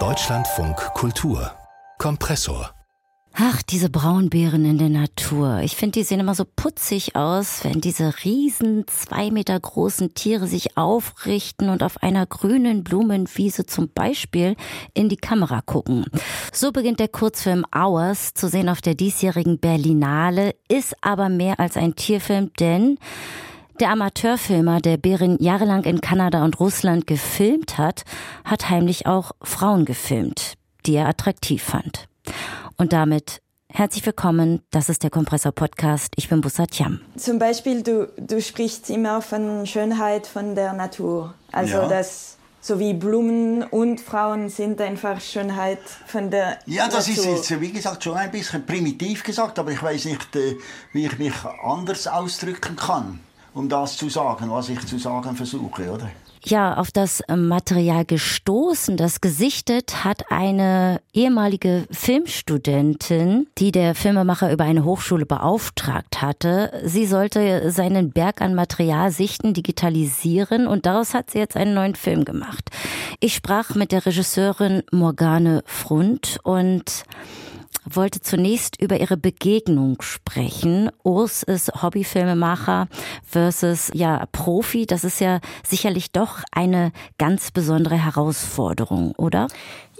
Deutschlandfunk Kultur Kompressor Ach, diese Braunbären in der Natur. Ich finde, die sehen immer so putzig aus, wenn diese riesen, zwei Meter großen Tiere sich aufrichten und auf einer grünen Blumenwiese zum Beispiel in die Kamera gucken. So beginnt der Kurzfilm Hours, zu sehen auf der diesjährigen Berlinale, ist aber mehr als ein Tierfilm, denn der Amateurfilmer, der Bären jahrelang in Kanada und Russland gefilmt hat, hat heimlich auch Frauen gefilmt, die er attraktiv fand. Und damit herzlich willkommen. Das ist der Kompressor Podcast. Ich bin Bussat Yam. Zum Beispiel, du, du sprichst immer von Schönheit von der Natur. Also ja. das so wie Blumen und Frauen sind einfach Schönheit von der Ja, das Natur. ist jetzt, wie gesagt, schon ein bisschen primitiv gesagt, aber ich weiß nicht, äh, wie ich mich anders ausdrücken kann, um das zu sagen, was ich zu sagen versuche, oder? ja auf das Material gestoßen, das gesichtet hat eine ehemalige Filmstudentin, die der Filmemacher über eine Hochschule beauftragt hatte. Sie sollte seinen Berg an Material sichten, digitalisieren und daraus hat sie jetzt einen neuen Film gemacht. Ich sprach mit der Regisseurin Morgane Frund und wollte zunächst über ihre Begegnung sprechen. Urs ist Hobbyfilmemacher versus ja Profi. Das ist ja sicherlich doch eine ganz besondere Herausforderung, oder?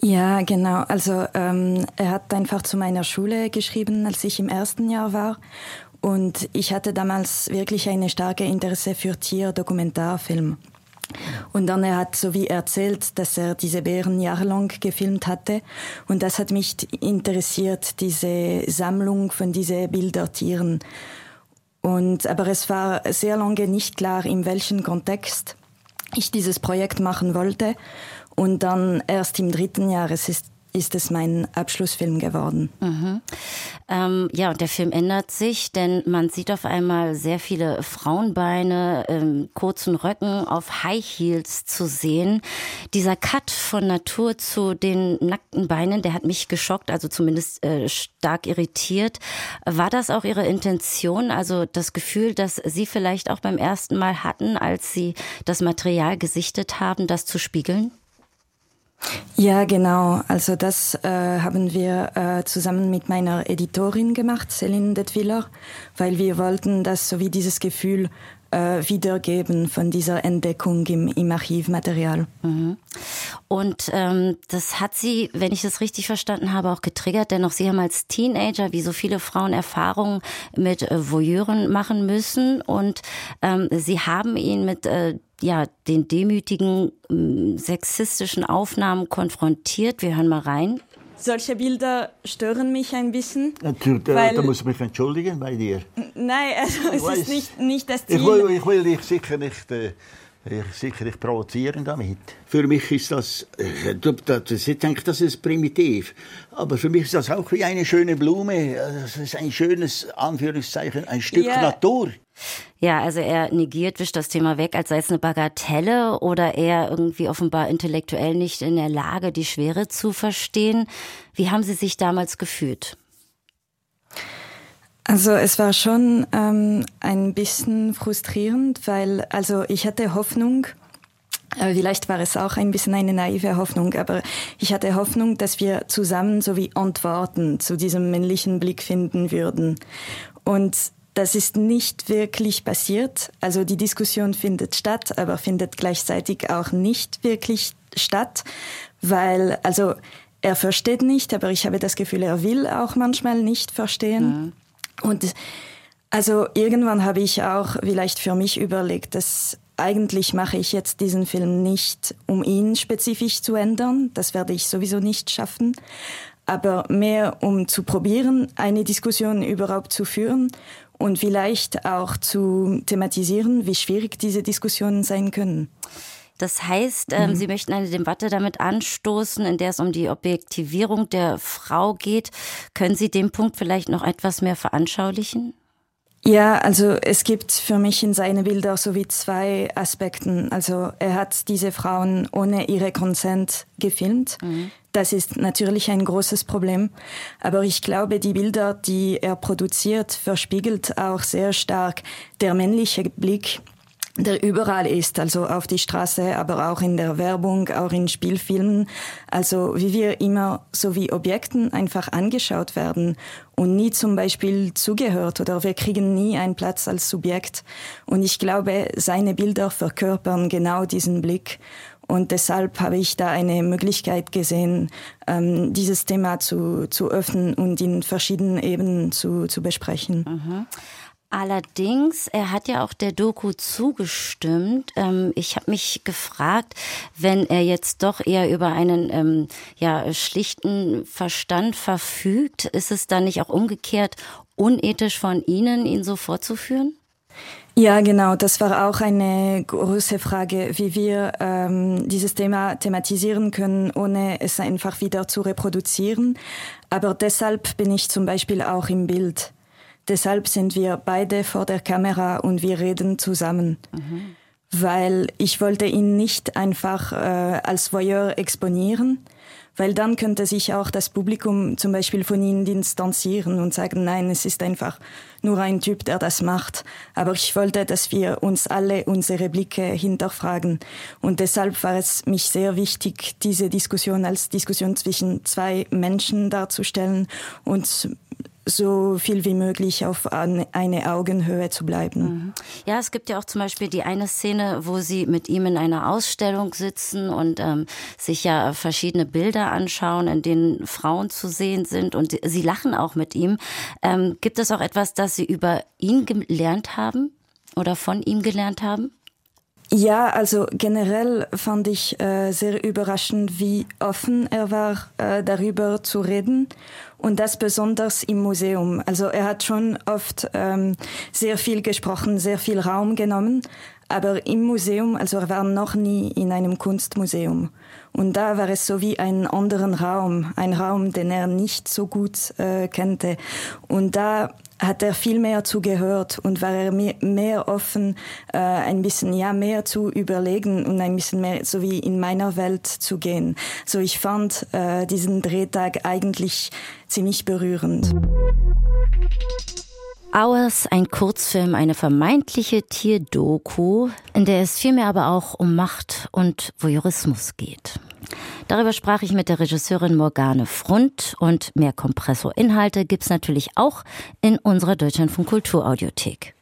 Ja, genau. Also ähm, er hat einfach zu meiner Schule geschrieben, als ich im ersten Jahr war. Und ich hatte damals wirklich eine starke Interesse für Tierdokumentarfilm. Und dann er hat so wie erzählt, dass er diese Bären jahrelang gefilmt hatte. Und das hat mich interessiert, diese Sammlung von diesen Bildertieren. Und, aber es war sehr lange nicht klar, in welchem Kontext ich dieses Projekt machen wollte. Und dann erst im dritten Jahr, es ist ist es mein Abschlussfilm geworden. Mhm. Ähm, ja, und der Film ändert sich, denn man sieht auf einmal sehr viele Frauenbeine, ähm, kurzen Röcken auf High Heels zu sehen. Dieser Cut von Natur zu den nackten Beinen, der hat mich geschockt, also zumindest äh, stark irritiert. War das auch Ihre Intention, also das Gefühl, dass Sie vielleicht auch beim ersten Mal hatten, als Sie das Material gesichtet haben, das zu spiegeln? Ja, genau. Also das äh, haben wir äh, zusammen mit meiner Editorin gemacht, Céline Detwiller, weil wir wollten das sowie dieses Gefühl äh, wiedergeben von dieser Entdeckung im, im Archivmaterial. Mhm. Und ähm, das hat Sie, wenn ich das richtig verstanden habe, auch getriggert, denn auch Sie haben als Teenager, wie so viele Frauen, Erfahrungen mit äh, Voyeuren machen müssen und ähm, Sie haben ihn mit äh, ja, den demütigen äh, sexistischen Aufnahmen konfrontiert. Wir hören mal rein. Solche Bilder stören mich ein bisschen. Natürlich, da, da muss ich mich entschuldigen bei dir. Nein, also es ist nicht, nicht das Ziel. Ich will, ich will dich sicher nicht, äh, sicher nicht provozieren damit. Für mich ist das, äh, das ich denke, das ist primitiv. Aber für mich ist das auch wie eine schöne Blume. Das ist ein schönes, Anführungszeichen, ein Stück ja. Natur. Ja, also er negiert, wischt das Thema weg, als sei es eine Bagatelle oder er irgendwie offenbar intellektuell nicht in der Lage, die Schwere zu verstehen. Wie haben Sie sich damals gefühlt? Also es war schon ähm, ein bisschen frustrierend, weil also ich hatte Hoffnung, äh, Vielleicht war es auch ein bisschen eine naive Hoffnung, aber ich hatte Hoffnung, dass wir zusammen so wie Antworten zu diesem männlichen Blick finden würden. Und das ist nicht wirklich passiert. Also die Diskussion findet statt, aber findet gleichzeitig auch nicht wirklich statt, weil, also er versteht nicht, aber ich habe das Gefühl, er will auch manchmal nicht verstehen. Mhm. Und also irgendwann habe ich auch vielleicht für mich überlegt, dass eigentlich mache ich jetzt diesen Film nicht, um ihn spezifisch zu ändern. Das werde ich sowieso nicht schaffen. Aber mehr, um zu probieren, eine Diskussion überhaupt zu führen und vielleicht auch zu thematisieren, wie schwierig diese Diskussionen sein können. Das heißt, ähm, mhm. Sie möchten eine Debatte damit anstoßen, in der es um die Objektivierung der Frau geht. Können Sie den Punkt vielleicht noch etwas mehr veranschaulichen? Ja, also es gibt für mich in seinen Bildern so wie zwei Aspekten. Also er hat diese Frauen ohne ihre Consent gefilmt. Mhm. Das ist natürlich ein großes Problem. Aber ich glaube, die Bilder, die er produziert, verspiegelt auch sehr stark der männliche Blick der überall ist, also auf die Straße, aber auch in der Werbung, auch in Spielfilmen. Also wie wir immer so wie Objekten einfach angeschaut werden und nie zum Beispiel zugehört oder wir kriegen nie einen Platz als Subjekt. Und ich glaube, seine Bilder verkörpern genau diesen Blick. Und deshalb habe ich da eine Möglichkeit gesehen, ähm, dieses Thema zu, zu öffnen und in verschiedenen Ebenen zu, zu besprechen. Mhm. Allerdings, er hat ja auch der Doku zugestimmt. Ähm, ich habe mich gefragt, wenn er jetzt doch eher über einen ähm, ja, schlichten Verstand verfügt, ist es dann nicht auch umgekehrt unethisch von Ihnen, ihn so vorzuführen? Ja, genau. Das war auch eine große Frage, wie wir ähm, dieses Thema thematisieren können, ohne es einfach wieder zu reproduzieren. Aber deshalb bin ich zum Beispiel auch im Bild. Deshalb sind wir beide vor der Kamera und wir reden zusammen. Mhm. Weil ich wollte ihn nicht einfach äh, als Voyeur exponieren, weil dann könnte sich auch das Publikum zum Beispiel von ihm distanzieren und sagen, nein, es ist einfach nur ein Typ, der das macht. Aber ich wollte, dass wir uns alle unsere Blicke hinterfragen. Und deshalb war es mich sehr wichtig, diese Diskussion als Diskussion zwischen zwei Menschen darzustellen und so viel wie möglich auf eine Augenhöhe zu bleiben. Mhm. Ja, es gibt ja auch zum Beispiel die eine Szene, wo Sie mit ihm in einer Ausstellung sitzen und ähm, sich ja verschiedene Bilder anschauen, in denen Frauen zu sehen sind und Sie lachen auch mit ihm. Ähm, gibt es auch etwas, das Sie über ihn gelernt haben oder von ihm gelernt haben? Ja, also generell fand ich äh, sehr überraschend, wie offen er war, äh, darüber zu reden. Und das besonders im Museum. Also er hat schon oft ähm, sehr viel gesprochen, sehr viel Raum genommen. Aber im Museum, also er war noch nie in einem Kunstmuseum. Und da war es so wie ein anderen Raum, ein Raum, den er nicht so gut äh, kannte. Und da hat er viel mehr zugehört und war er mehr, offen, äh, ein bisschen ja mehr zu überlegen und ein bisschen mehr so wie in meiner Welt zu gehen. So ich fand äh, diesen Drehtag eigentlich ziemlich berührend. Hours, ein Kurzfilm, eine vermeintliche Tierdoku, in der es vielmehr aber auch um Macht und Voyeurismus geht. Darüber sprach ich mit der Regisseurin Morgane Frund und mehr Kompressor-Inhalte gibt's natürlich auch in unserer Deutschlandfunk Kulturaudiothek.